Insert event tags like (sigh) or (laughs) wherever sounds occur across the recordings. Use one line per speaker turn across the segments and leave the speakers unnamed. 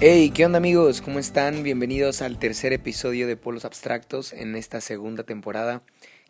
Hey, ¿qué onda amigos? ¿Cómo están? Bienvenidos al tercer episodio de Polos Abstractos en esta segunda temporada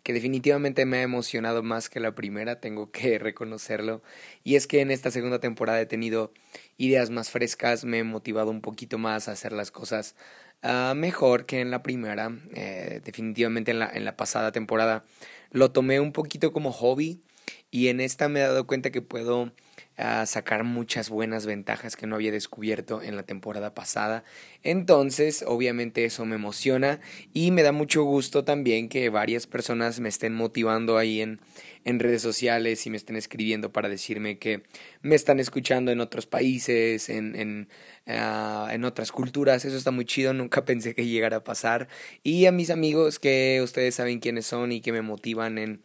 que definitivamente me ha emocionado más que la primera, tengo que (laughs) reconocerlo. Y es que en esta segunda temporada he tenido ideas más frescas, me he motivado un poquito más a hacer las cosas uh, mejor que en la primera. Eh, definitivamente en la, en la pasada temporada lo tomé un poquito como hobby y en esta me he dado cuenta que puedo a sacar muchas buenas ventajas que no había descubierto en la temporada pasada. Entonces, obviamente eso me emociona y me da mucho gusto también que varias personas me estén motivando ahí en, en redes sociales y me estén escribiendo para decirme que me están escuchando en otros países, en, en, ah, en otras culturas. Eso está muy chido, nunca (laughs) pensé que llegara a pasar. Y a mis amigos que ustedes saben quiénes son y que me motivan en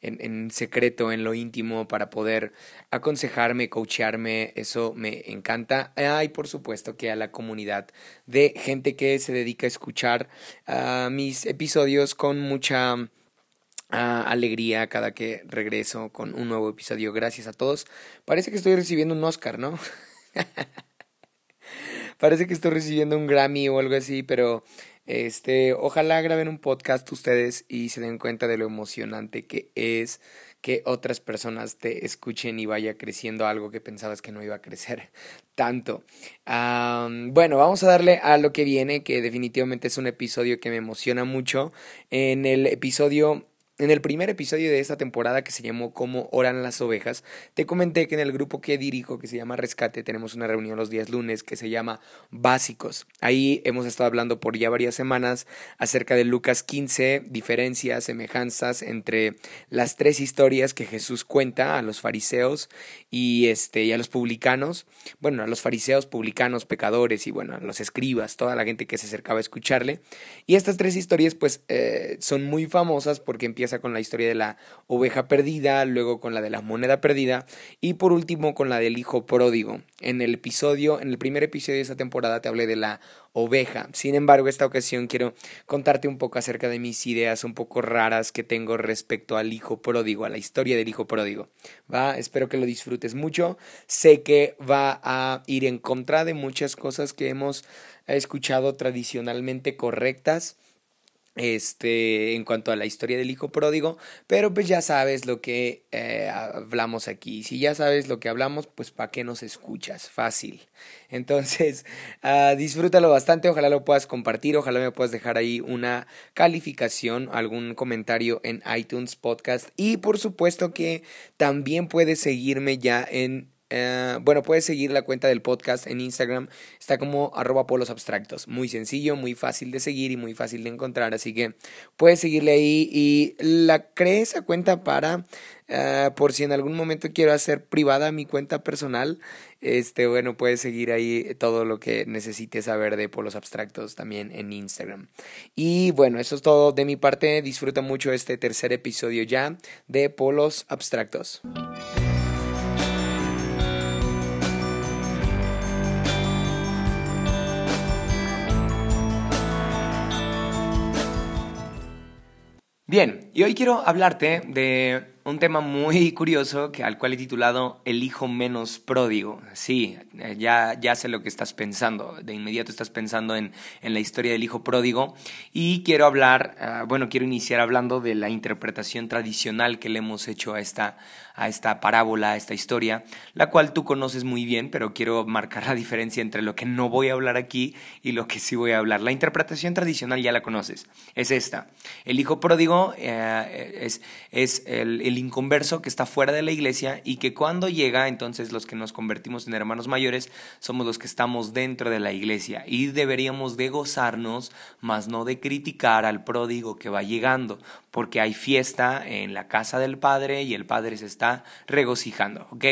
en, en, secreto, en lo íntimo, para poder aconsejarme, coachearme, eso me encanta. y por supuesto que a la comunidad de gente que se dedica a escuchar mis episodios con mucha uh, alegría cada que regreso con un nuevo episodio. Gracias a todos. Parece que estoy recibiendo un Oscar, ¿no? (laughs) Parece que estoy recibiendo un Grammy o algo así, pero este, ojalá graben un podcast ustedes y se den cuenta de lo emocionante que es que otras personas te escuchen y vaya creciendo algo que pensabas que no iba a crecer (laughs) tanto. bueno, vamos a darle a lo que viene, que definitivamente es un episodio que me emociona mucho. En el episodio en el primer episodio de esta temporada que se llamó Cómo oran las ovejas, te comenté que en el grupo que dirijo, que se llama Rescate, tenemos una reunión los días lunes que se llama Básicos. Ahí hemos estado hablando por ya varias semanas acerca de Lucas 15, diferencias, semejanzas entre las tres historias que Jesús cuenta a los fariseos y, este, y a los publicanos. Bueno, a los fariseos, publicanos, pecadores y bueno, a los escribas, toda la gente que se acercaba a escucharle. Y estas tres historias pues eh, son muy famosas porque empiezan con la historia de la oveja perdida, luego con la de la moneda perdida y por último con la del hijo pródigo. En el episodio, en el primer episodio de esta temporada te hablé de la oveja. Sin embargo, esta ocasión quiero contarte un poco acerca de mis ideas un poco raras que tengo respecto al hijo pródigo, a la historia del hijo pródigo. Va, espero que lo disfrutes mucho. Sé que va a ir en contra de muchas cosas que hemos escuchado tradicionalmente correctas este, en cuanto a la historia del hijo pródigo, pero pues ya sabes lo que eh, hablamos aquí. Si ya sabes lo que hablamos, pues ¿para qué nos escuchas? Fácil. Entonces, uh, (laughs) disfrútalo bastante, ojalá lo puedas compartir, ojalá me puedas dejar ahí una calificación, algún comentario en iTunes Podcast y por supuesto que también puedes seguirme ya en eh, bueno, puedes seguir la cuenta del podcast en Instagram. Está como arroba polos abstractos. Muy sencillo, muy fácil de seguir y muy fácil de encontrar. Así que puedes seguirle ahí y la creé esa cuenta para, uh, por si en algún momento quiero hacer privada mi cuenta personal. Este, bueno, puedes seguir ahí todo lo que necesites saber de polos abstractos también en Instagram. Y bueno, eso es todo de mi parte. Disfruta mucho este tercer episodio ya de polos abstractos. Bien, y hoy quiero hablarte de un tema muy (laughs) curioso que, al cual he titulado El hijo menos pródigo. Sí, eh, ya, ya sé lo que estás pensando. De inmediato estás pensando en, en la historia del hijo pródigo. Y quiero hablar, ah, bueno, quiero iniciar hablando de la interpretación tradicional que le hemos hecho a esta, a esta parábola, a esta historia, la cual tú conoces muy bien, pero quiero marcar la diferencia entre lo que no voy a hablar aquí y lo que sí voy a hablar. La interpretación tradicional ya la conoces. Es esta. El hijo pródigo eh, es, el inconverso que está fuera de la iglesia y que cuando llega, entonces los que nos convertimos en hermanos mayores somos los que estamos dentro de la iglesia y deberíamos de gozarnos, más no de criticar al pródigo que va llegando, porque hay fiesta en la casa del Padre y el Padre se está regocijando, ¿ok?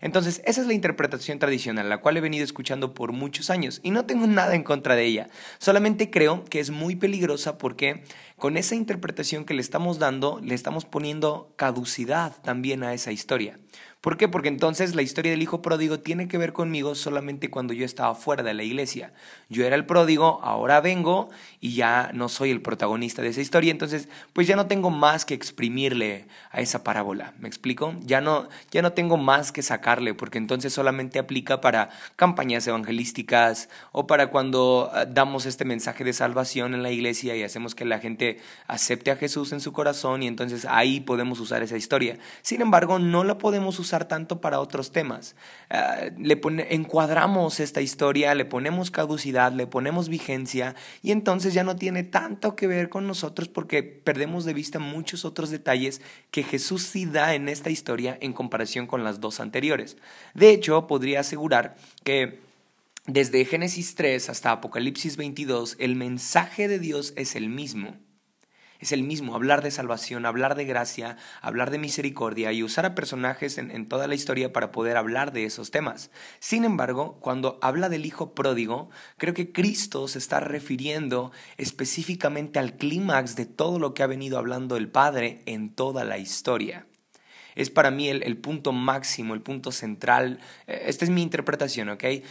Entonces, esa es la interpretación tradicional, la cual he venido escuchando por muchos años y no tengo (laughs) nada en contra de ella, solamente creo que es muy peligrosa porque con esa interpretación que le estamos dando, le estamos poniendo caducidad también a esa historia. ¿Por qué? Porque entonces la historia del hijo pródigo tiene que ver conmigo solamente cuando yo estaba fuera de la iglesia. Yo era el pródigo, ahora vengo y ya no soy el protagonista de esa historia, entonces pues ya no tengo más que exprimirle a esa parábola. ¿Me explico? Ya no ya no tengo más que sacarle porque entonces solamente aplica para campañas evangelísticas o para cuando ah, damos este mensaje de salvación en la iglesia y hacemos que la gente acepte a Jesús en su corazón y entonces ahí podemos usar esa historia. Sin embargo, no la podemos usar tanto para otros temas. Ah, le encuadramos esta historia, le ponemos caducidad, le ponemos vigencia y entonces ya no tiene tanto que ver con nosotros porque perdemos de vista muchos otros detalles que Jesús sí da en esta historia en comparación con las dos anteriores. De hecho, podría asegurar que desde Génesis 3 hasta Apocalipsis 22, el mensaje de Dios es el mismo es el mismo, hablar de salvación, hablar de gracia, hablar de misericordia y usar a personajes en, toda la historia para poder hablar de esos temas. Sin embargo, cuando habla del Hijo pródigo, creo que Cristo se está refiriendo específicamente al clímax de todo lo que ha venido hablando el Padre en toda la historia es para mí el, punto máximo, el punto central. Eh, esta es mi interpretación, ¿ok? Eh,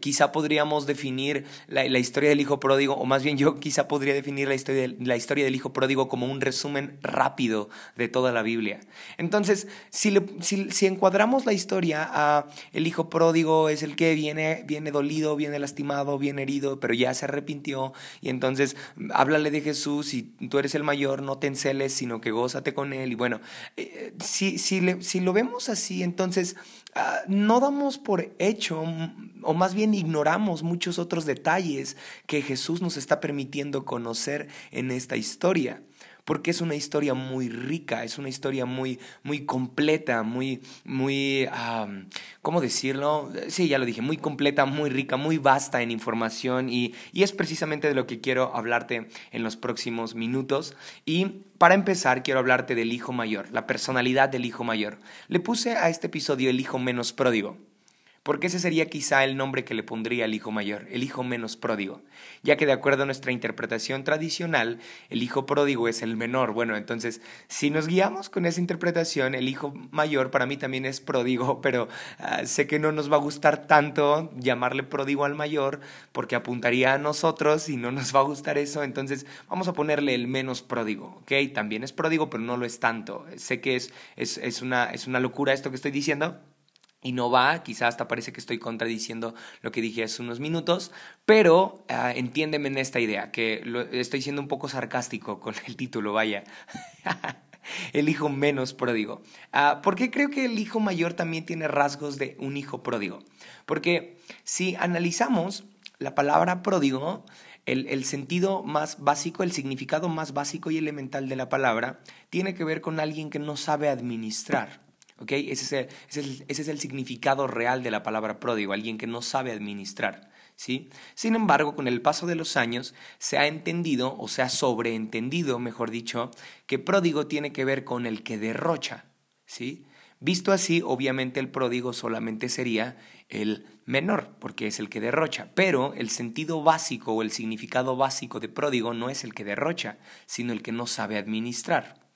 quizá podríamos definir la, historia del hijo pródigo, o más bien yo quizá podría definir la historia, la historia del hijo pródigo como un resumen rápido de toda la Biblia. Entonces, si, si, encuadramos la historia a el hijo pródigo es el que viene, viene dolido, viene lastimado, viene herido, pero ya se arrepintió, y entonces háblale de Jesús y tú eres el mayor, no te enceles, sino que gózate con él. Y bueno, eh, si si, lo vemos así, entonces ah, no damos por hecho, o más bien ignoramos muchos otros detalles que Jesús nos está permitiendo conocer en esta historia porque es una historia muy rica, es una historia muy, muy completa, muy, muy, ¿cómo decirlo? Sí, ya lo dije, muy completa, muy rica, muy vasta en información y, y es precisamente de lo que quiero hablarte en los próximos minutos. Y para empezar, quiero hablarte del hijo mayor, la personalidad del hijo mayor. Le puse a este episodio el hijo menos pródigo porque ese sería quizá el nombre que le pondría al hijo mayor, el hijo menos pródigo, ya que de acuerdo a nuestra interpretación tradicional, el hijo pródigo es el menor. Bueno, entonces, si nos guiamos con esa interpretación, el hijo mayor para mí también es pródigo, (laughs) pero ah, sé que no nos va a gustar tanto llamarle pródigo al mayor, porque apuntaría a nosotros y no nos va a gustar eso, entonces vamos a ponerle el menos pródigo, ¿ok? También es pródigo, pero no lo es tanto. Sé que es, es, es, una, es una locura esto que estoy diciendo, y no va, quizás hasta parece que estoy contradiciendo lo que dije hace unos minutos, pero uh, entiéndeme en esta idea, que estoy siendo un poco sarcástico con el título, vaya. (laughs) el hijo menos pródigo. Uh, porque creo que el hijo mayor también tiene rasgos de un hijo pródigo. Porque si analizamos la palabra pródigo, el, el, sentido más básico, el significado más básico y elemental de la palabra, tiene que ver con alguien que no sabe administrar. Ese es, el, significado real de la palabra pródigo, alguien que no sabe administrar. ¿sí? Sin embargo, con el paso de los años se ha entendido, o se ha sobreentendido, mejor dicho, que pródigo tiene que ver con el que derrocha. ¿sí? Visto así, obviamente el pródigo solamente sería el menor, porque es el que derrocha, pero el sentido básico o el significado básico de pródigo no es el que derrocha, sino el que no sabe administrar.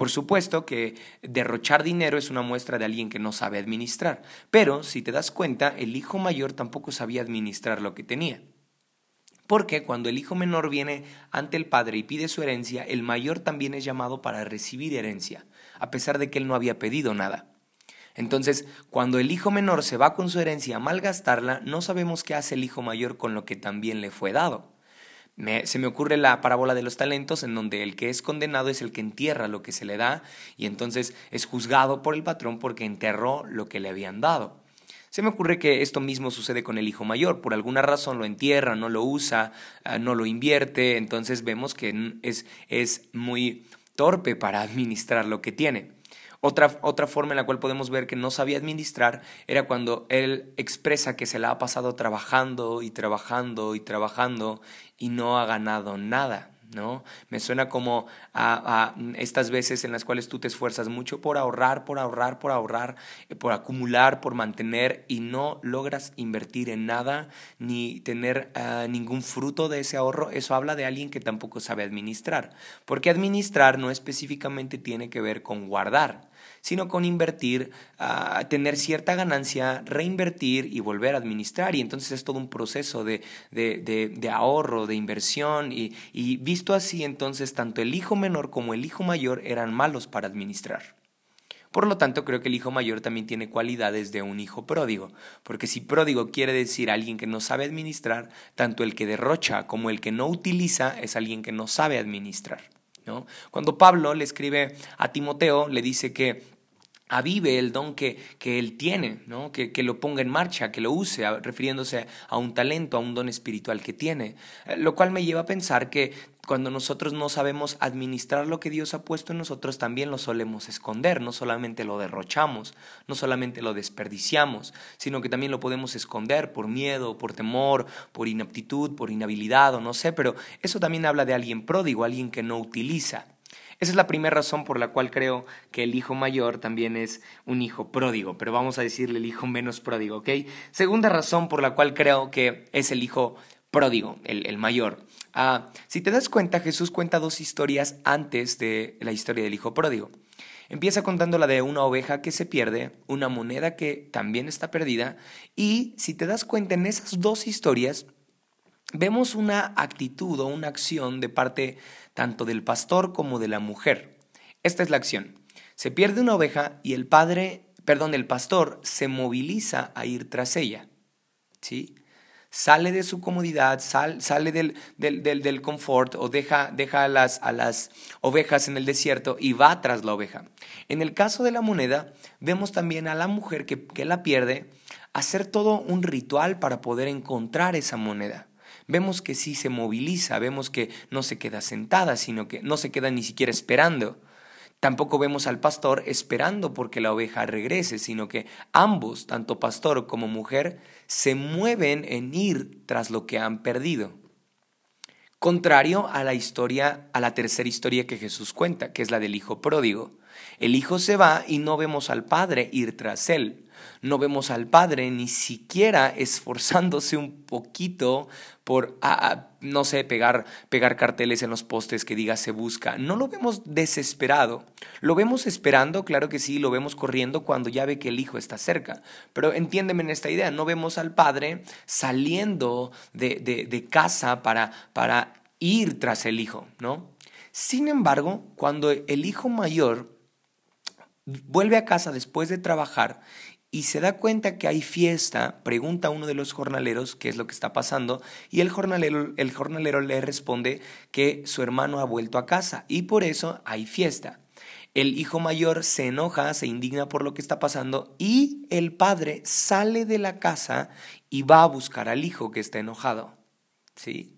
Por supuesto que derrochar dinero es una muestra de alguien que no sabe administrar, pero si te das cuenta, el hijo mayor tampoco sabía administrar lo que tenía. Porque cuando el hijo menor viene ante el padre y pide su herencia, el mayor también es llamado para recibir herencia, a pesar de que él no había pedido nada. Entonces, cuando el hijo menor se va con su herencia a malgastarla, no sabemos qué hace el hijo mayor con lo que también le fue dado se me ocurre la parábola de los talentos en donde el que es condenado es el que entierra lo que se le da y entonces es juzgado por el patrón porque enterró lo que le habían dado. Se me ocurre que esto mismo sucede con el hijo mayor. Por alguna razón lo entierra, no lo usa, ah, no lo invierte, entonces vemos que es, es muy torpe para (laughs) administrar lo que tiene. Otra, otra forma en la cual podemos ver que no sabía administrar era cuando él expresa que se la ha pasado trabajando y trabajando y trabajando y no ha ganado nada, ¿no? Me suena como a, estas veces en las cuales tú te esfuerzas mucho por ahorrar, por ahorrar, por ahorrar, eh, por acumular, por mantener y no logras invertir en nada ni tener ah, ningún fruto de ese ahorro. Eso habla de alguien que tampoco sabe administrar. Porque administrar no específicamente tiene que ver con guardar sino con invertir, a tener cierta ganancia, reinvertir y volver a administrar. Y entonces es todo un proceso de, de, ahorro, de inversión. Y, y visto así, entonces tanto el hijo menor como el hijo mayor eran malos para administrar. Por lo tanto, creo que el hijo mayor también tiene cualidades de un hijo pródigo, porque si pródigo quiere decir alguien que no sabe administrar, tanto el que derrocha como el que no utiliza es alguien que no sabe administrar. Cuando Pablo le escribe a Timoteo, le dice que avive el don que, que él tiene, ¿no? que, que, lo ponga en marcha, que lo use, refiriéndose a un talento, a un don espiritual que tiene. Eh, lo cual me lleva a pensar que cuando nosotros no sabemos administrar lo que Dios ha puesto en nosotros, también lo solemos esconder, no solamente lo derrochamos, no solamente lo desperdiciamos, sino que también lo podemos esconder por miedo, por temor, por inaptitud, por inhabilidad o no sé, pero eso también habla de alguien pródigo, alguien que no utiliza. Esa es la primera razón por la cual creo que el hijo mayor también es un hijo pródigo, pero vamos a decirle el hijo menos pródigo, ¿ok? Segunda razón por la cual creo que es el hijo pródigo, el, mayor. Ah, si te das cuenta, Jesús cuenta dos historias antes de la historia del hijo pródigo. Empieza contando la de una oveja que se pierde, una moneda que también está perdida, y si te das cuenta en esas dos historias, vemos una actitud o una acción de parte tanto del pastor como de la mujer. Esta es la acción. Se pierde una oveja y el padre, perdón, el pastor se moviliza a ir tras ella. ¿Sí? Sale de su comodidad, sale del, del, del, confort o deja, deja a, las, a las ovejas en el desierto y va tras la oveja. En el caso de la moneda, vemos también a la mujer que, que la pierde hacer todo un ritual para poder encontrar esa moneda vemos que sí se moviliza, vemos que no se queda sentada, sino que no se queda ni siquiera esperando. Tampoco vemos al pastor esperando porque la oveja regrese, sino que ambos, tanto pastor como mujer, se mueven en ir tras lo que han perdido. Contrario a la historia, a la tercera historia que Jesús cuenta, que es la del hijo pródigo. El hijo se va y no vemos al padre ir tras él. No vemos al padre ni siquiera esforzándose un poquito por, no sé, pegar, pegar carteles en los postes que diga se busca. No lo vemos desesperado. Lo vemos esperando, claro que sí, lo vemos corriendo cuando ya ve que el hijo está cerca. Pero entiéndeme en esta idea, no vemos al padre saliendo de, de, de casa para, para ir tras el hijo, ¿no? Sin embargo, cuando el hijo mayor vuelve a casa después de trabajar y se da cuenta que hay fiesta, pregunta a uno de los jornaleros qué es lo que está pasando y el jornalero, el jornalero le responde que su hermano ha vuelto a casa y por eso hay fiesta. El hijo mayor se enoja, se indigna por lo que está pasando y el padre sale de la casa y va a buscar al hijo que está enojado. ¿Sí?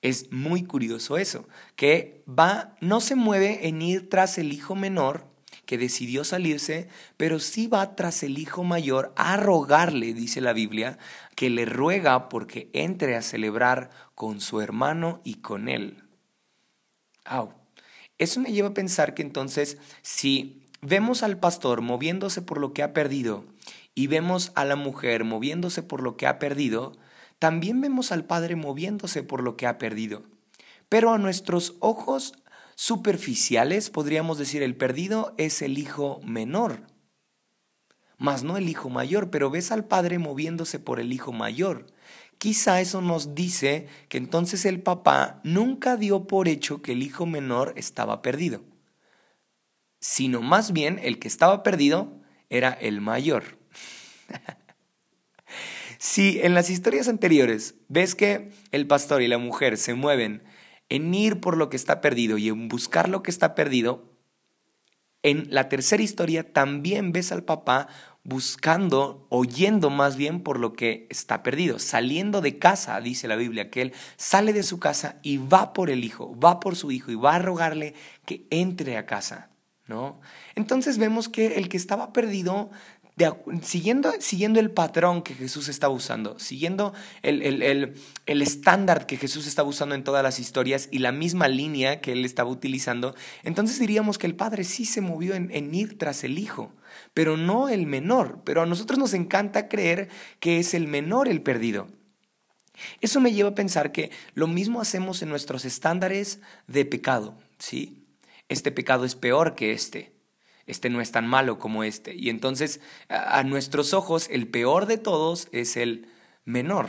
Es muy curioso eso, que va no se mueve en ir tras el hijo menor que decidió salirse, pero sí va tras el hijo mayor a rogarle, dice la Biblia, que le ruega porque entre a celebrar con su hermano y con él. Eso me lleva a pensar que entonces, si vemos al pastor moviéndose por lo que ha perdido y vemos a la mujer moviéndose por lo que ha perdido, también vemos al padre moviéndose por lo que ha perdido. Pero a nuestros ojos superficiales, podríamos decir, el perdido es el hijo menor, más no el hijo mayor, pero ves al padre moviéndose por el hijo mayor. Quizá eso nos dice que entonces el papá nunca dio por hecho que el hijo menor estaba perdido, sino más bien el que estaba perdido era el mayor. (laughs) si en las historias anteriores ves que el pastor y la mujer se mueven en ir por lo que está perdido y en buscar lo que está perdido, en la tercera historia también ves al papá buscando, oyendo más bien por lo que está perdido, saliendo de casa, dice la Biblia, que él sale de su casa y va por el hijo, va por su hijo y va a rogarle que entre a casa, ¿no? Entonces vemos que el que estaba perdido siguiendo, siguiendo el patrón que Jesús estaba usando, siguiendo el, el, estándar que Jesús estaba usando en todas las historias y la misma línea que él estaba utilizando, entonces diríamos que el Padre sí se movió en, en ir tras el Hijo, pero no el menor. Pero a nosotros nos encanta creer que es el menor el perdido. Eso me lleva a pensar que lo mismo hacemos en nuestros estándares de pecado, ¿sí? Este pecado es peor que este este no es tan malo como este. Y entonces, a, nuestros ojos, el peor de todos es el menor,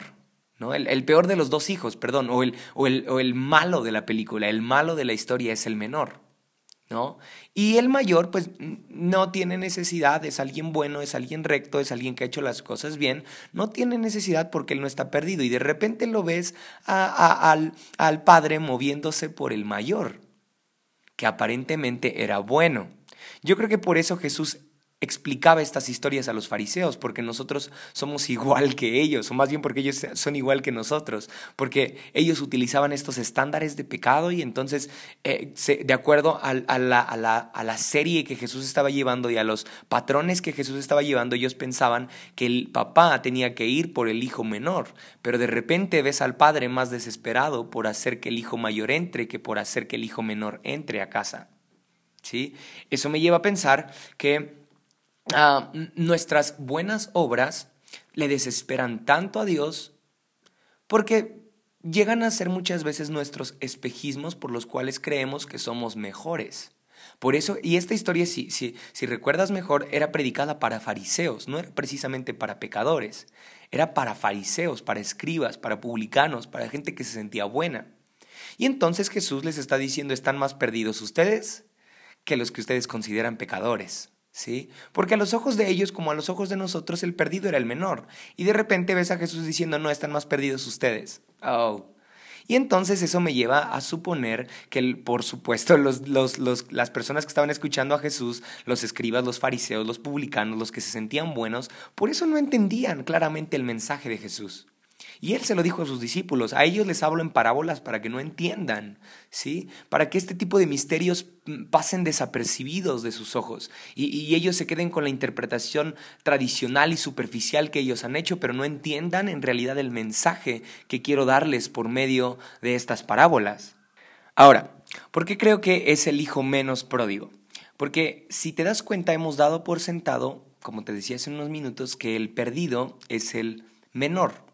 ¿no? El, peor de los dos hijos, perdón, o el, o, el, o el malo de la película, el malo de la historia es el menor. ¿No? Y el mayor, pues no tiene necesidad, es alguien bueno, es alguien recto, es alguien que ha hecho las cosas bien, no tiene necesidad porque él no está perdido. Y de repente lo ves al, al padre moviéndose por el mayor, que aparentemente era bueno. Yo creo que por eso Jesús explicaba estas historias a los fariseos, porque nosotros somos igual que ellos, o más bien porque ellos son igual que nosotros, porque ellos utilizaban estos estándares de pecado y entonces, eh, de acuerdo a, la, a, la, serie que Jesús estaba llevando y a los patrones que Jesús estaba llevando, ellos pensaban que el papá tenía que ir por el hijo menor, pero de repente ves al padre más desesperado por hacer que el hijo mayor entre que por hacer que el hijo menor entre a casa. ¿Sí? Eso me lleva a pensar que ah, nuestras buenas obras le desesperan tanto a Dios porque llegan a ser muchas veces nuestros espejismos por los cuales creemos que somos mejores. Por eso, y esta historia, si, si, si, recuerdas mejor, era predicada para fariseos, no era precisamente para pecadores, era para fariseos, para escribas, para publicanos, para gente que se sentía buena. Y entonces Jesús les está diciendo, ¿están más perdidos ustedes? Que los que ustedes consideran pecadores. ¿Sí? Porque a los ojos de ellos, como a los ojos de nosotros, el perdido era el menor. Y de repente ves a Jesús diciendo, no, están más perdidos ustedes. Oh. Y entonces eso me lleva a suponer que, por supuesto, los, los, los, las personas que estaban escuchando a Jesús, los escribas, los fariseos, los publicanos, los que se sentían buenos, por eso no entendían claramente el mensaje de Jesús. Y él se lo dijo a sus discípulos, a ellos les hablo en parábolas para que no entiendan, ¿sí? Para que este tipo de misterios mm, pasen desapercibidos de sus ojos y, y, ellos se queden con la interpretación tradicional y superficial que ellos han hecho, pero no entiendan en realidad el mensaje que quiero darles por medio de estas parábolas. Ahora, ¿por qué creo que es el hijo menos pródigo? Porque si te das cuenta, hemos dado por sentado, como te decía hace unos minutos, que el perdido es el menor.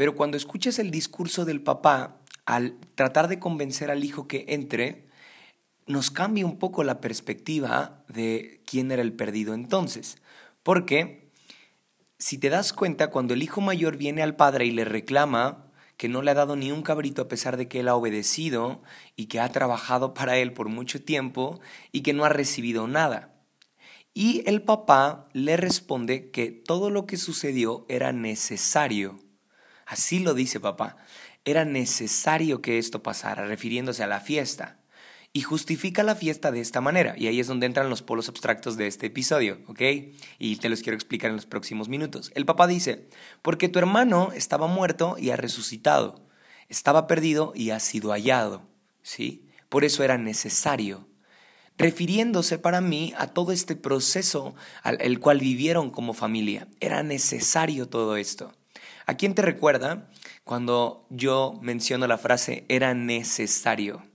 Pero cuando escuchas el discurso del papá, al tratar de convencer al hijo que entre, nos cambia un poco la perspectiva de quién era el perdido entonces. Porque si te das cuenta, cuando el hijo mayor viene al padre y le reclama que no le ha dado ni un cabrito a pesar de que él ha obedecido y que ha trabajado para él por mucho tiempo y que no ha recibido nada. Y el papá le responde que todo lo que sucedió era necesario Así lo dice papá. Era necesario que esto pasara, refiriéndose a la fiesta. Y justifica la fiesta de esta manera. Y ahí es donde entran los polos abstractos de este episodio, ¿ok? Y te los quiero explicar en los próximos minutos. El papá dice, porque tu hermano estaba muerto y ha resucitado. Estaba perdido y ha sido hallado. ¿Sí? Por eso era necesario refiriéndose para mí a todo este proceso al el cual vivieron como familia. Era necesario todo esto. ¿A quién te recuerda cuando yo menciono la frase era necesario?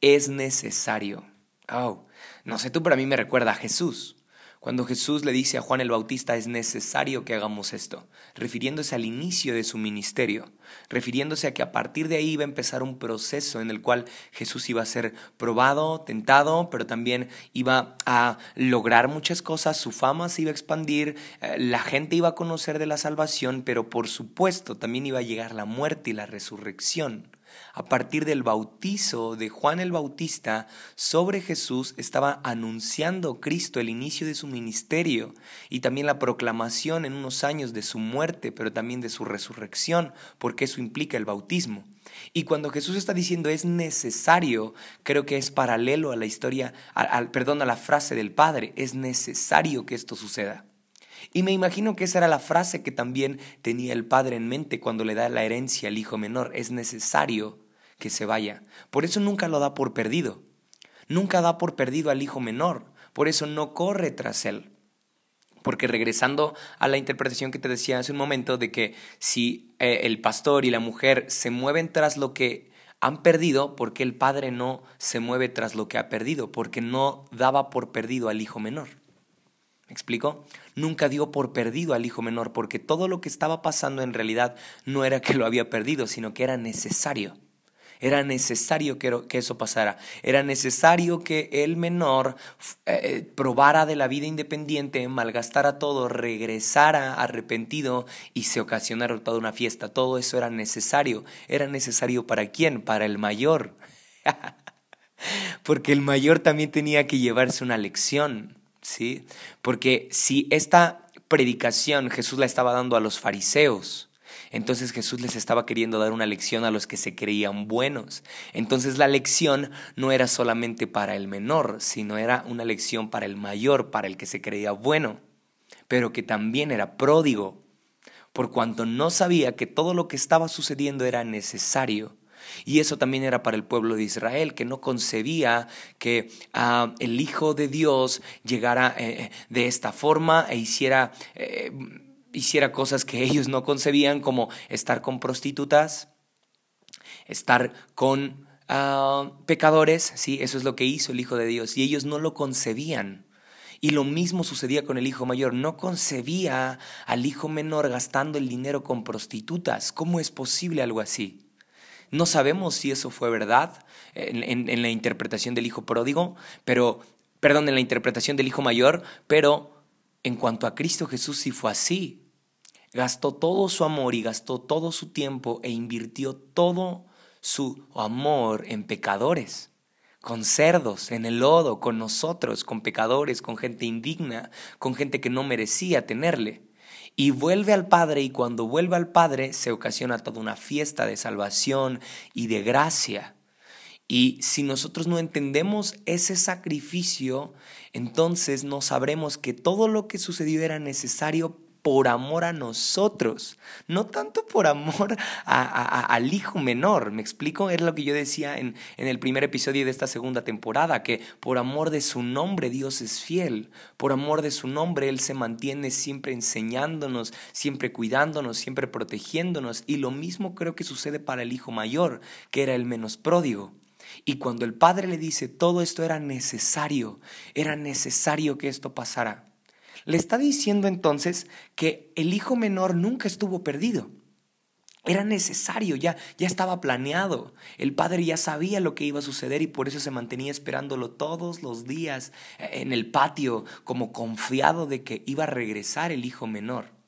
Es necesario. Oh, no sé tú, pero a mí me recuerda a Jesús. Cuando Jesús le dice a Juan el Bautista es necesario que hagamos esto, refiriéndose al inicio de su ministerio, refiriéndose a que a partir de ahí iba a empezar un proceso en el cual Jesús iba a ser probado, tentado, pero también iba a lograr muchas cosas, su fama se iba a expandir, eh, la gente iba a conocer de la salvación, pero por supuesto también iba a llegar la muerte y la resurrección a partir del bautizo de Juan el Bautista sobre Jesús estaba anunciando Cristo el inicio de su ministerio y también la proclamación en unos años de su muerte, pero también de su resurrección, porque eso implica el bautismo. Y cuando Jesús está diciendo es necesario, creo que es paralelo a la historia, al, perdón, a la frase del Padre, es necesario que esto suceda. Y me imagino que esa era la frase que también tenía el padre en mente cuando le da la herencia al hijo menor. Es necesario que se vaya. Por eso nunca lo da por perdido. Nunca da por perdido al hijo menor. Por eso no corre tras él. Porque regresando a la interpretación que te decía hace un momento de que si eh, el pastor y la mujer se mueven tras lo que han perdido, porque el padre no se mueve tras lo que ha perdido? Porque no daba por perdido al hijo menor. ¿Me explico? Nunca dio por perdido al hijo menor, porque todo lo que estaba pasando en realidad no era que lo había perdido, sino que era necesario. Era necesario que, eso pasara. Era necesario que el menor eh, probara de la vida independiente, malgastara todo, regresara arrepentido y se ocasionara toda una fiesta. Todo eso era necesario. ¿Era necesario para quién? Para el mayor. (laughs) Porque el mayor también tenía que llevarse una lección. ¿Sí? Porque si esta predicación Jesús la estaba dando a los fariseos, entonces Jesús les estaba queriendo dar una lección a los que se creían buenos. Entonces la lección no era solamente para el menor, sino era una lección para el mayor, para el que se creía bueno, pero que también era pródigo, por cuanto no sabía que todo lo que estaba sucediendo era necesario. Y eso también era para el pueblo de Israel, que no concebía que ah, el Hijo de Dios llegara eh, eh, de esta forma e hiciera... Eh, hiciera cosas que ellos no concebían, como estar con prostitutas, estar con ah, pecadores, sí, eso es lo que hizo el Hijo de Dios, y ellos no lo concebían. Y lo mismo sucedía con el hijo mayor. No concebía al hijo menor gastando el dinero con prostitutas. ¿Cómo es posible algo así? No sabemos si eso fue verdad en, la interpretación del hijo pródigo, pero, perdón, en la interpretación del hijo mayor, pero en cuanto a Cristo Jesús sí fue así. Gastó todo su amor y gastó todo su tiempo e invirtió todo su amor en pecadores, con cerdos, en el lodo, con nosotros, con pecadores, con gente indigna, con gente que no merecía tenerle. Y vuelve al Padre y cuando vuelve al Padre se ocasiona toda una fiesta de salvación y de gracia. Y si nosotros no entendemos ese sacrificio, entonces no sabremos que todo lo que sucedió era necesario por amor a nosotros, no tanto por amor al hijo menor. ¿Me explico? Es lo que yo decía en, en el primer episodio de esta segunda temporada, que por amor de su nombre Dios es fiel, por amor de su nombre Él se mantiene siempre enseñándonos, siempre cuidándonos, siempre protegiéndonos. Y lo mismo creo que sucede para el hijo mayor, que era el menos pródigo. Y cuando el padre le dice, todo esto era necesario, era necesario que esto pasara, le está diciendo entonces que el hijo menor nunca estuvo perdido. Era necesario, ya, ya estaba planeado. El padre ya sabía lo que iba a suceder y por eso se mantenía esperándolo todos los días en el patio, como confiado de que iba a regresar el hijo menor.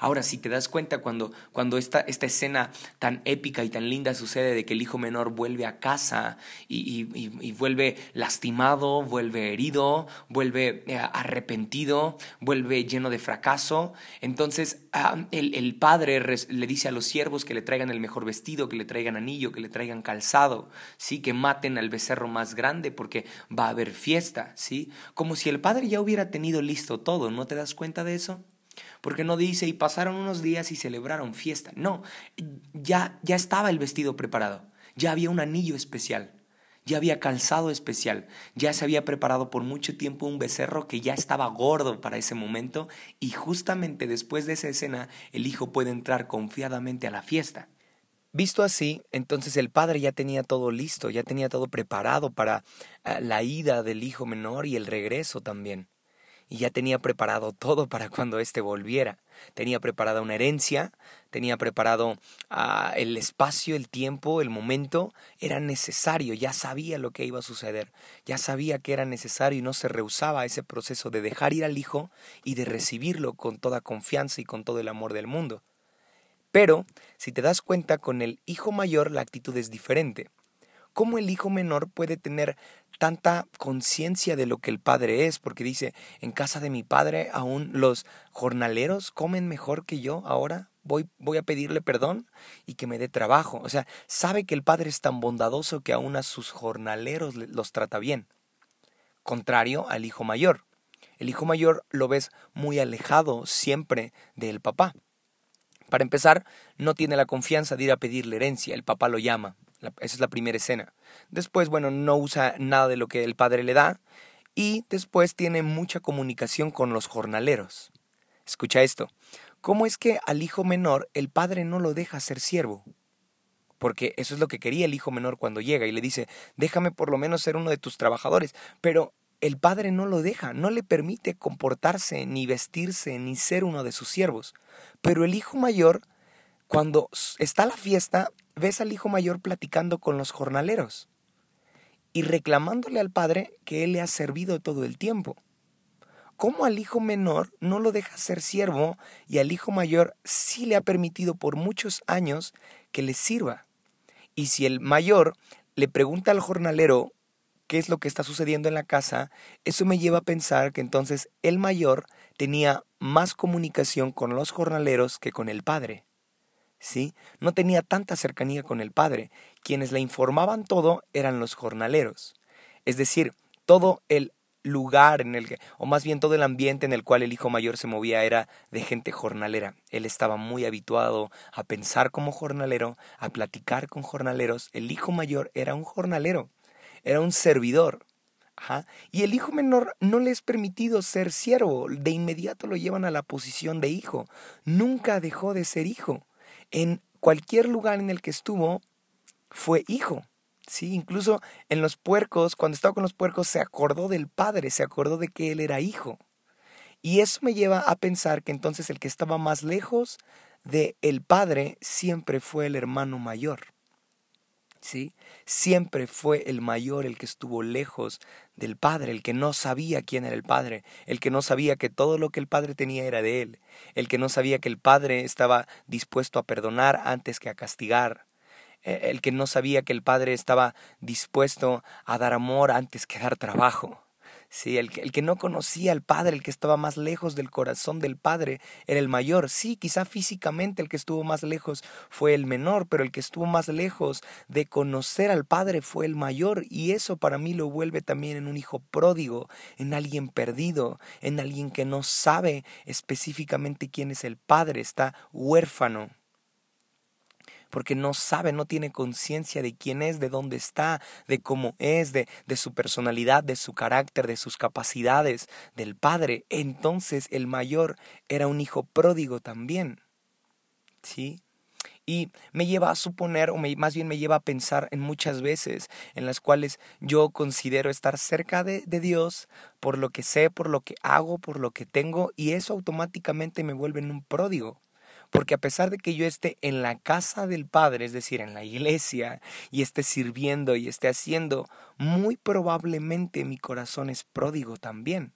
Ahora, si te das cuenta cuando, cuando esta, esta escena tan épica y tan linda sucede de que el hijo menor vuelve a casa y, y, vuelve lastimado, vuelve herido, vuelve eh, arrepentido, vuelve lleno de fracaso, entonces ah, el, el, padre le dice a los siervos que le traigan el mejor vestido, que le traigan anillo, que le traigan calzado, ¿sí? que maten al becerro más grande porque va a haber fiesta, ¿sí? como si el padre ya hubiera tenido listo todo, ¿no te das cuenta de eso? Porque no dice y pasaron unos días y celebraron fiesta. No, ya, ya estaba el vestido preparado, ya había un anillo especial, ya había calzado especial, ya se había preparado por mucho tiempo un becerro que ya estaba gordo para ese momento y justamente después de esa escena el hijo puede entrar confiadamente a la fiesta. Visto así, entonces el padre ya tenía todo listo, ya tenía todo preparado para eh, la ida del hijo menor y el regreso también y ya tenía preparado todo para cuando éste volviera. Tenía preparada una herencia, tenía preparado ah, el espacio, el tiempo, el momento. Era necesario, ya sabía lo que iba a suceder, ya sabía que era necesario y no se rehusaba a ese proceso de dejar ir al hijo y de recibirlo con toda confianza y con todo el amor del mundo. Pero, si te das cuenta, con el hijo mayor la actitud es diferente. ¿Cómo el hijo menor puede tener tanta conciencia de lo que el padre es? Porque dice, en casa de mi padre aún los jornaleros comen mejor que yo ahora. Voy, voy a pedirle perdón y que me dé trabajo. O sea, sabe que el padre es tan bondadoso que aún a sus jornaleros los trata bien. Contrario al hijo mayor. El hijo mayor lo ves muy alejado siempre del papá. Para empezar, no tiene la confianza de ir a pedirle herencia, el papá lo llama, esa es la primera escena. Después, bueno, no usa nada de lo que el padre le da y después tiene mucha comunicación con los jornaleros. Escucha esto. ¿Cómo es que al hijo menor el padre no lo deja ser siervo? Porque eso es lo que quería el hijo menor cuando llega y le dice, déjame por lo menos ser uno de tus trabajadores. Pero el padre no lo deja, no le permite comportarse, ni vestirse, ni ser uno de sus siervos. Pero el hijo mayor, cuando está la fiesta, ves al hijo mayor platicando con los jornaleros y reclamándole al padre que él le ha servido todo el tiempo. ¿Cómo al hijo menor no lo deja ser siervo y al hijo mayor sí le ha permitido por muchos años que le sirva? Y si el mayor le pregunta al jornalero qué es lo que está sucediendo en la casa, eso me lleva a pensar que entonces el mayor tenía más comunicación con los jornaleros que con el padre. ¿Sí? No tenía tanta cercanía con el padre. Quienes le informaban todo eran los jornaleros. Es decir, todo el lugar en el que, o más bien todo el ambiente en el cual el hijo mayor se movía era de gente jornalera. Él estaba muy habituado a pensar como jornalero, a platicar con jornaleros. El hijo mayor era un jornalero, era un servidor. Y el hijo menor no le es permitido ser siervo, de inmediato lo llevan a la posición de hijo. Nunca dejó de ser hijo en cualquier lugar en el que estuvo, fue hijo. Sí, incluso en los puercos, cuando estaba con los puercos, se acordó del padre, se acordó de que él era hijo. Y eso me lleva a pensar que entonces el que estaba más lejos de el padre siempre fue el hermano mayor. ¿Sí? Siempre fue el mayor el que estuvo lejos del Padre, el que no sabía quién era el Padre, el que no sabía que todo lo que el Padre tenía era de él, el que no sabía que el Padre estaba dispuesto a perdonar antes que a castigar, e, el que no sabía que el Padre estaba dispuesto a dar amor antes que dar trabajo. Sí, el, el, que no conocía al Padre, el que estaba más lejos del corazón del Padre, era el mayor. Sí, quizá físicamente el que estuvo más lejos fue el menor, pero el que estuvo más lejos de conocer al Padre fue el mayor. Y eso para mí lo vuelve también en un hijo pródigo, en alguien perdido, en alguien que no sabe específicamente quién es el Padre, está huérfano porque no sabe, no tiene conciencia de quién es, de dónde está, de cómo es, de, de su personalidad, de su carácter, de sus capacidades, del padre. Entonces el mayor era un hijo pródigo también. ¿Sí? y me lleva a suponer, o más bien me lleva a pensar en muchas veces en las cuales yo considero estar cerca de, de, Dios por lo que sé, por lo que hago, por lo que tengo, y eso automáticamente me vuelve en un pródigo. Porque a pesar de que yo esté en la casa del Padre, es decir, en la iglesia, y esté sirviendo y esté haciendo, muy probablemente mi corazón es pródigo también.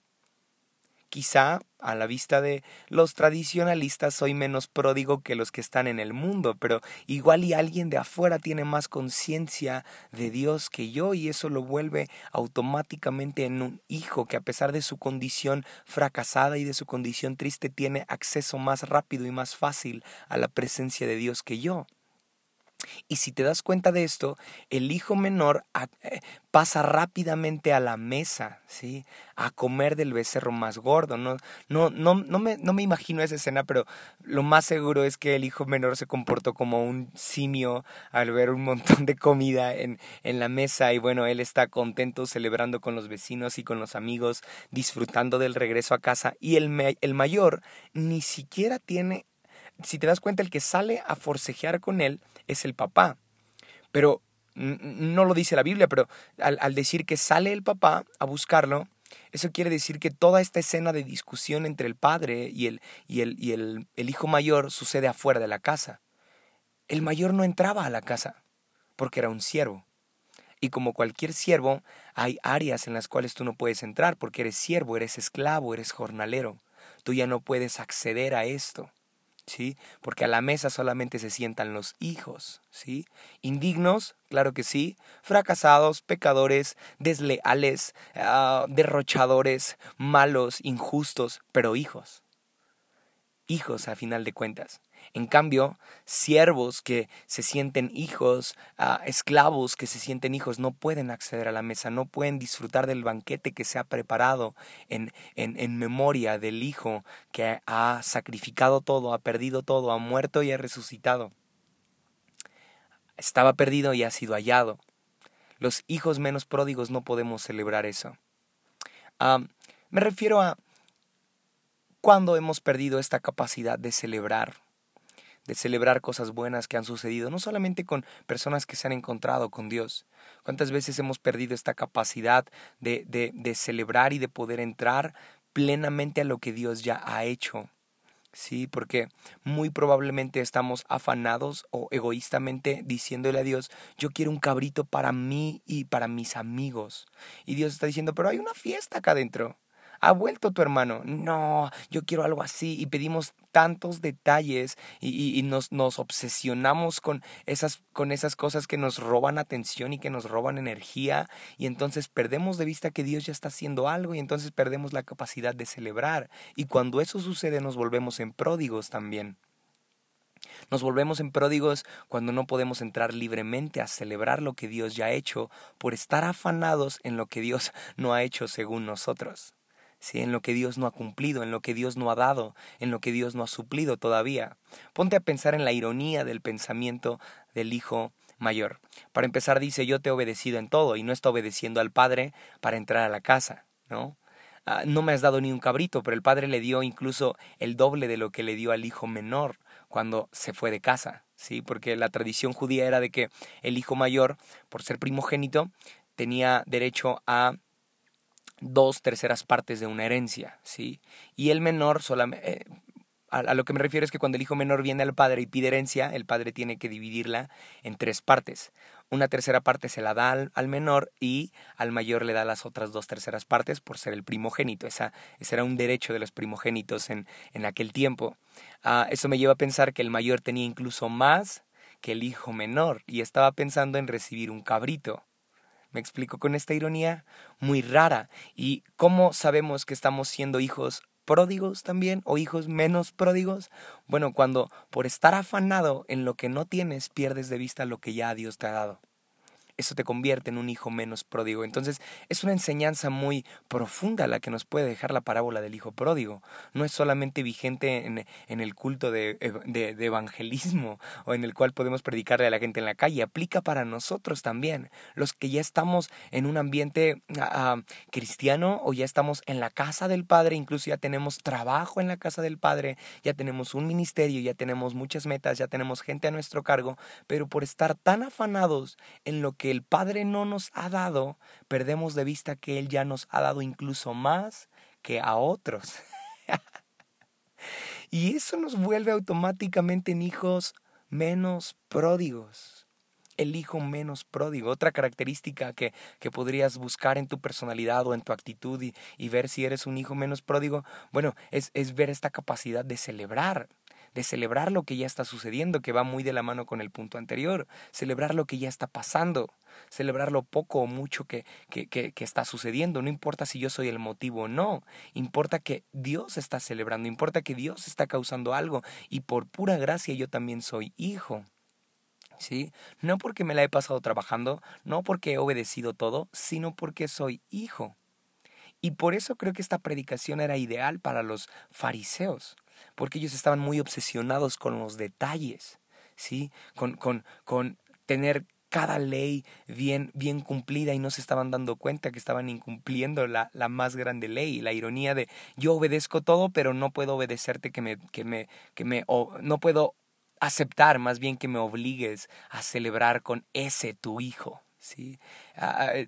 Quizá, a la vista de los tradicionalistas, soy menos pródigo que los que están en el mundo, pero igual y alguien de afuera tiene más conciencia de Dios que yo y eso lo vuelve automáticamente en un hijo que a pesar de su condición fracasada y de su condición triste tiene acceso más rápido y más fácil a la presencia de Dios que yo. Y si te das cuenta de esto, el hijo menor eh, pasa rápidamente a la mesa, ¿sí? A comer del becerro más gordo. No, no, no, no, me, no me imagino esa escena, pero lo más seguro es que el hijo menor se comportó como un simio al ver un montón de comida en, en la mesa y bueno, él está contento celebrando con los vecinos y con los amigos, disfrutando del regreso a casa y el, el mayor ni siquiera tiene si te das cuenta, el que sale a forcejear con él es el papá. Pero no lo dice la Biblia, pero al, decir que sale el papá a buscarlo, eso quiere decir que toda esta escena de discusión entre el padre y el, y el, y el, el hijo mayor sucede afuera de la casa. El mayor no entraba a la casa porque era un siervo. Y como cualquier siervo, hay áreas en las cuales tú no puedes entrar porque eres siervo, eres esclavo, eres jornalero. Tú ya no puedes acceder a esto. ¿Sí? Porque a la mesa solamente se sientan los hijos, ¿sí? Indignos, claro que sí, fracasados, pecadores, desleales, ah, derrochadores, malos, injustos, pero hijos. Hijos a final de cuentas. En cambio, siervos que se sienten hijos, ah, esclavos que se sienten hijos, no pueden acceder a la mesa, no pueden disfrutar del banquete que se ha preparado en, en, en memoria del Hijo que ha sacrificado todo, ha perdido todo, ha muerto y ha resucitado. Estaba perdido y ha sido hallado. Los hijos menos pródigos no podemos celebrar eso. me refiero a cuando hemos perdido esta capacidad de celebrar, de celebrar cosas buenas que han sucedido, no solamente con personas que se han encontrado con Dios. ¿Cuántas veces hemos perdido esta capacidad de, de, de celebrar y de poder entrar plenamente a lo que Dios ya ha hecho? Sí, porque muy probablemente estamos afanados o egoístamente diciéndole a Dios, yo quiero un cabrito para mí y para mis amigos. Y Dios está diciendo, pero hay una fiesta acá adentro ha vuelto tu hermano. No, yo quiero algo así. Y pedimos tantos detalles y, nos, nos, obsesionamos con esas, con esas cosas que nos roban atención y que nos roban energía. Y entonces perdemos de vista que Dios ya está haciendo algo y entonces perdemos la capacidad de celebrar. Y cuando eso sucede nos volvemos en pródigos también. Nos volvemos en pródigos cuando no podemos entrar libremente a celebrar lo que Dios ya ha hecho por estar afanados en lo que Dios (laughs) no ha hecho según nosotros en lo que Dios no ha cumplido, en lo que Dios no ha dado, en lo que Dios no ha suplido todavía. Ponte a pensar en la ironía del pensamiento del Hijo mayor. Para empezar dice, yo te he obedecido en todo y no está obedeciendo al Padre para entrar a la casa, ¿no? Ah, no me has dado ni un cabrito, pero el Padre le dio incluso el doble de lo que le dio al hijo menor cuando se fue de casa, ¿sí? Porque la tradición judía era de que el hijo mayor, por ser primogénito, tenía derecho a dos terceras partes de una herencia, ¿sí? Y el menor solamente... Eh, a, lo que me refiero es que cuando el hijo menor viene al padre y pide herencia, el padre tiene que dividirla en tres partes. Una tercera parte se la da al, menor y al mayor le da las otras dos terceras partes por ser el primogénito. Esa, ese era un derecho de los primogénitos en, en aquel tiempo. Ah, eso me lleva a pensar que el mayor tenía incluso más que el hijo menor y estaba pensando en recibir un cabrito. Me explico con esta ironía muy rara. ¿Y cómo sabemos que estamos siendo hijos pródigos también o hijos menos pródigos? Bueno, cuando por estar afanado en lo que no tienes pierdes de vista lo que ya Dios te ha dado eso te convierte en un hijo menos pródigo. Entonces es una enseñanza muy profunda la que nos puede dejar la parábola del hijo pródigo. No es solamente vigente en, en el culto de, de, evangelismo o en el cual podemos predicarle a la gente en la calle, aplica para nosotros también, los que ya estamos en un ambiente ah, ah, cristiano o ya estamos en la casa del Padre, incluso ya tenemos trabajo en la casa del Padre, ya tenemos un ministerio, ya tenemos muchas metas, ya tenemos gente a nuestro cargo, pero por estar tan afanados en lo que el Padre no nos ha dado, perdemos de vista que Él ya nos ha dado incluso más que a otros. (laughs) y eso nos vuelve automáticamente en hijos menos pródigos. El hijo menos pródigo. Otra característica que, que podrías buscar en tu personalidad o en tu actitud y, y ver si eres un hijo menos pródigo, bueno, es, es ver esta capacidad de celebrar de celebrar lo que ya está sucediendo, que va muy de la mano con el punto anterior, celebrar lo que ya está pasando, celebrar lo poco o mucho que, que, que, está sucediendo, no importa si yo soy el motivo o no, importa que Dios está celebrando, importa que Dios está causando algo y por pura gracia yo también soy hijo. ¿Sí? No porque me la he pasado trabajando, no porque he obedecido todo, sino porque soy hijo. Y por eso creo que esta predicación era ideal para los fariseos porque ellos estaban muy obsesionados con los detalles, ¿sí? Con, con, con tener cada ley bien, bien cumplida y no se estaban dando cuenta que estaban incumpliendo la, la más grande ley. La ironía de yo obedezco todo, pero no puedo obedecerte que me, que me, que me, o, no puedo aceptar más bien que me obligues a celebrar con ese tu hijo. ¿sí? Ah, eh,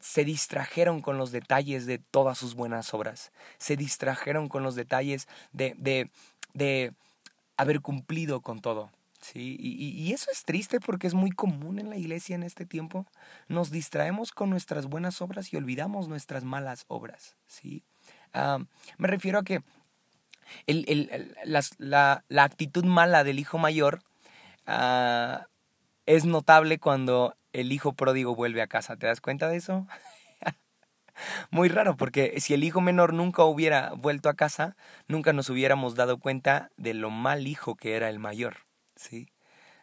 se distrajeron con los detalles de todas sus buenas obras, se distrajeron con los detalles de, de, de haber cumplido con todo. ¿sí? Y, y, eso es triste porque es muy común en la iglesia en este tiempo. Nos distraemos con nuestras buenas obras y olvidamos nuestras malas obras. ¿sí? Ah, me refiero a que el, el, la, la, actitud mala del hijo mayor ah, es notable cuando el hijo pródigo vuelve a casa. ¿Te das cuenta de eso? (laughs) Muy raro, porque si el hijo menor nunca hubiera vuelto a casa, nunca nos hubiéramos dado cuenta de lo mal hijo que era el mayor, ¿sí?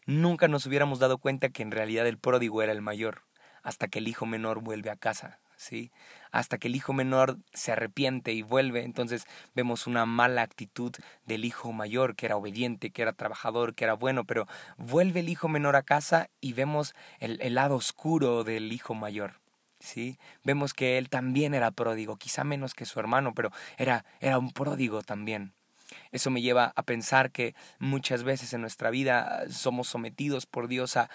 Nunca nos hubiéramos dado cuenta que en realidad el pródigo era el mayor, hasta que el hijo menor vuelve a casa. ¿sí? Hasta que el hijo menor se arrepiente y vuelve, entonces vemos una mala actitud del hijo mayor, que era obediente, que era trabajador, que era bueno, pero vuelve el hijo menor a casa y vemos el, lado oscuro del hijo mayor.
¿sí? Vemos que él también era pródigo, quizá menos que su hermano, pero era, era un pródigo también. Eso me lleva a pensar que muchas veces en nuestra vida somos sometidos por Dios a,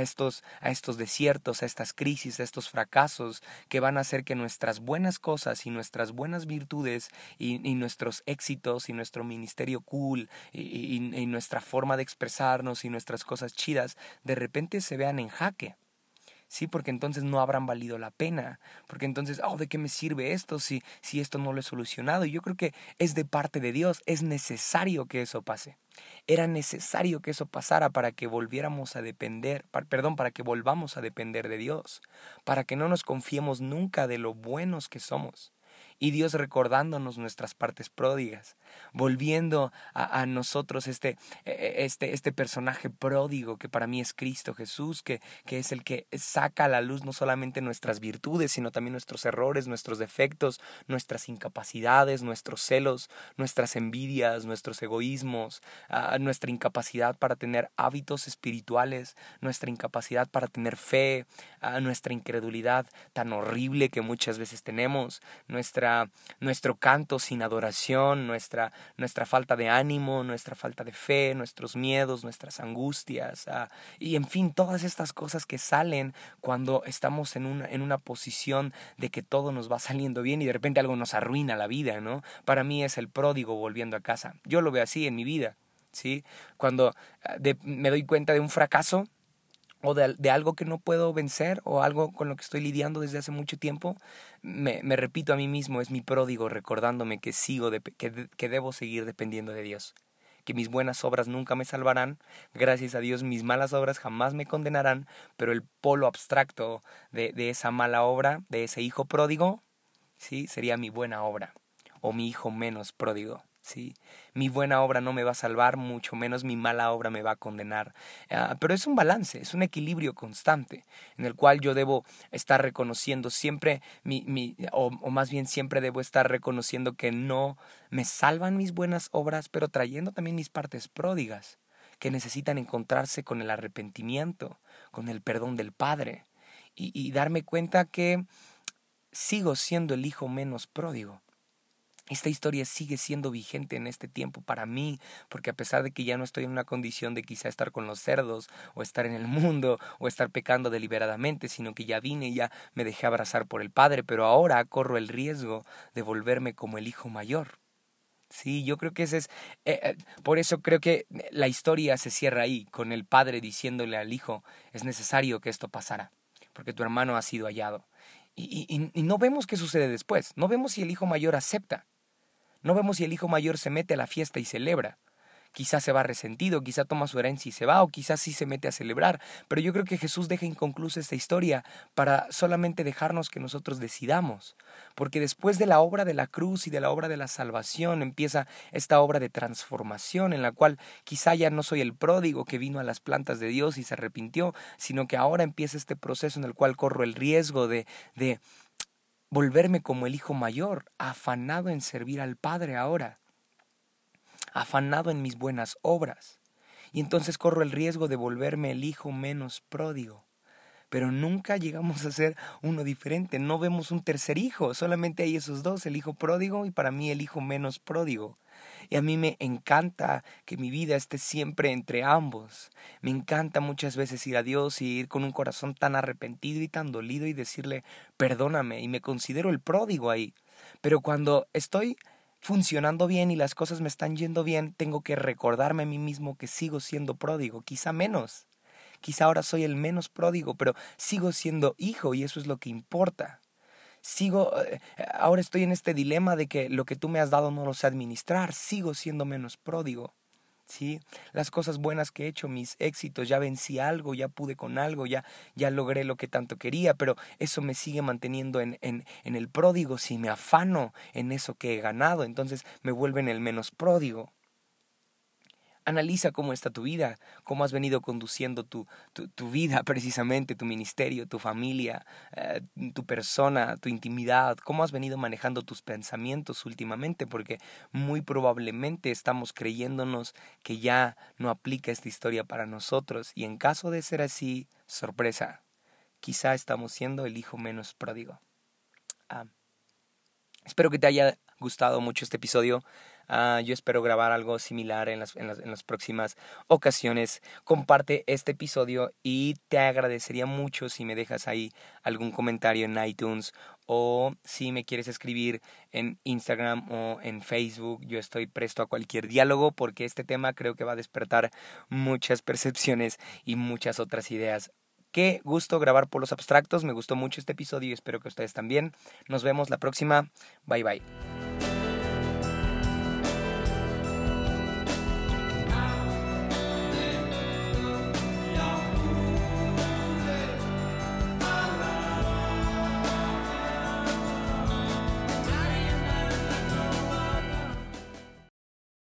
estos, a estos desiertos, a estas crisis, a estos fracasos que van a hacer que nuestras buenas cosas y nuestras buenas virtudes y, nuestros éxitos y nuestro ministerio cool y nuestra forma de expresarnos y nuestras cosas chidas de repente se vean en jaque. Sí, porque entonces no habrán valido la pena. Porque entonces, oh, ¿de qué me sirve esto si, si esto no lo he solucionado? Y yo creo que es de parte de Dios, es necesario que eso pase. Era necesario que eso pasara para que volviéramos a depender, perdón, para que volvamos a depender de Dios, para que no nos confiemos nunca de lo buenos que somos y Dios recordándonos nuestras partes pródigas, volviendo a, nosotros este, e, e, este, este personaje pródigo que para mí es Cristo Jesús, que, que es el que saca a la luz no solamente nuestras virtudes, sino también nuestros errores, nuestros defectos, nuestras incapacidades, nuestros celos, nuestras envidias, nuestros egoísmos, nuestra incapacidad para tener hábitos espirituales, nuestra incapacidad para tener fe, nuestra incredulidad tan horrible que muchas veces tenemos, nuestra nuestro canto sin adoración, nuestra, nuestra falta de ánimo, nuestra falta de fe, nuestros miedos, nuestras angustias, ah, y en fin, todas estas cosas que salen cuando estamos en una, en una posición de que todo nos va saliendo bien y de repente algo nos arruina la vida, ¿no? Para mí es el pródigo volviendo a casa. Yo lo veo así en mi vida, ¿sí? Cuando ah, me doy cuenta de un fracaso, o de, algo que no puedo vencer o algo con lo que estoy lidiando desde hace mucho tiempo, me, me repito a mí mismo, es mi pródigo recordándome que sigo, de, que, que debo seguir dependiendo de Dios que mis buenas obras nunca me salvarán, gracias a Dios mis malas obras jamás me condenarán, pero el polo abstracto de, de esa mala obra, de ese hijo pródigo, sí, sería mi buena obra, o mi hijo menos pródigo. ¿sí? Mi buena obra no me va a salvar, mucho menos mi mala obra me va a condenar. Ah, pero es un balance, es un equilibrio constante en el cual yo debo estar reconociendo siempre, mi, mi, o, o más bien siempre debo estar reconociendo que no me salvan mis buenas obras, pero trayendo también mis partes pródigas que necesitan encontrarse con el arrepentimiento, con el perdón del Padre, y, y darme cuenta que sigo siendo el hijo menos pródigo esta historia sigue siendo vigente en este tiempo para mí, porque a pesar de que ya no estoy en una condición de quizá estar con los cerdos, o estar en el mundo, o estar pecando deliberadamente, sino que ya vine y ya me dejé abrazar por el Padre, pero ahora corro el riesgo de volverme como el hijo mayor. Sí, yo creo que ese es, eh, eh, por eso creo que la historia se cierra ahí, con el padre diciéndole al hijo, es necesario que esto pasara, porque tu hermano ha sido hallado. Y, no vemos qué sucede después, no vemos si el hijo mayor acepta. No vemos si el hijo mayor se mete a la fiesta y celebra. Quizás se va resentido, quizá toma su herencia y se va, o quizás sí se mete a celebrar. Pero yo creo que Jesús deja inconclusa esta historia para solamente dejarnos que nosotros decidamos. Porque después de la obra de la cruz y de la obra de la salvación empieza esta obra de transformación en la cual quizá ya no soy el pródigo que vino a las plantas de Dios y se arrepintió, sino que ahora empieza este proceso en el cual corro el riesgo de, de volverme como el hijo mayor, afanado en servir al Padre ahora, afanado en mis buenas obras. Y entonces corro el riesgo de volverme el hijo menos pródigo. Pero nunca llegamos a ser uno diferente, no vemos un tercer hijo, solamente hay esos dos, el hijo pródigo y para mí el hijo menos pródigo. Y a mí me encanta que mi vida esté siempre entre ambos. Me encanta muchas veces ir a Dios y ir con un corazón tan arrepentido y tan dolido y decirle, perdóname, y me considero el pródigo ahí. Pero cuando estoy funcionando bien y las cosas me están yendo bien, tengo que recordarme a mí mismo que sigo siendo pródigo, quizá menos. Quizá ahora soy el menos pródigo, pero sigo siendo hijo y eso es lo que importa sigo, eh, ahora estoy en este dilema de que lo que tú me has dado no lo sé administrar, sigo siendo menos pródigo. ¿sí? Las cosas buenas que he hecho, mis éxitos, ya vencí algo, ya pude con algo, ya, ya logré lo que tanto quería, pero eso me sigue manteniendo en, en, en el pródigo. Si me afano en eso que he ganado, entonces me vuelven el menos pródigo. Analiza cómo está tu vida, cómo has venido conduciendo tu, tu, vida (laughs) precisamente, tu ministerio, tu familia, eh, tu persona, tu intimidad, cómo has venido manejando tus pensamientos últimamente, porque muy probablemente estamos creyéndonos que ya no aplica esta historia para nosotros y en caso de ser así, sorpresa, quizá estamos siendo el hijo menos pródigo. Ah, espero que te haya gustado mucho este episodio. Ah, yo espero grabar algo similar en las, en, las, próximas ocasiones. Comparte este episodio y te agradecería mucho si me dejas ahí algún comentario en iTunes o si me quieres escribir en Instagram o en Facebook. Yo estoy presto a cualquier diálogo porque este tema creo que va a despertar muchas percepciones y muchas otras ideas. Qué gusto grabar por los abstractos, me gustó mucho este episodio y espero que ustedes también. Nos vemos la próxima. Bye bye.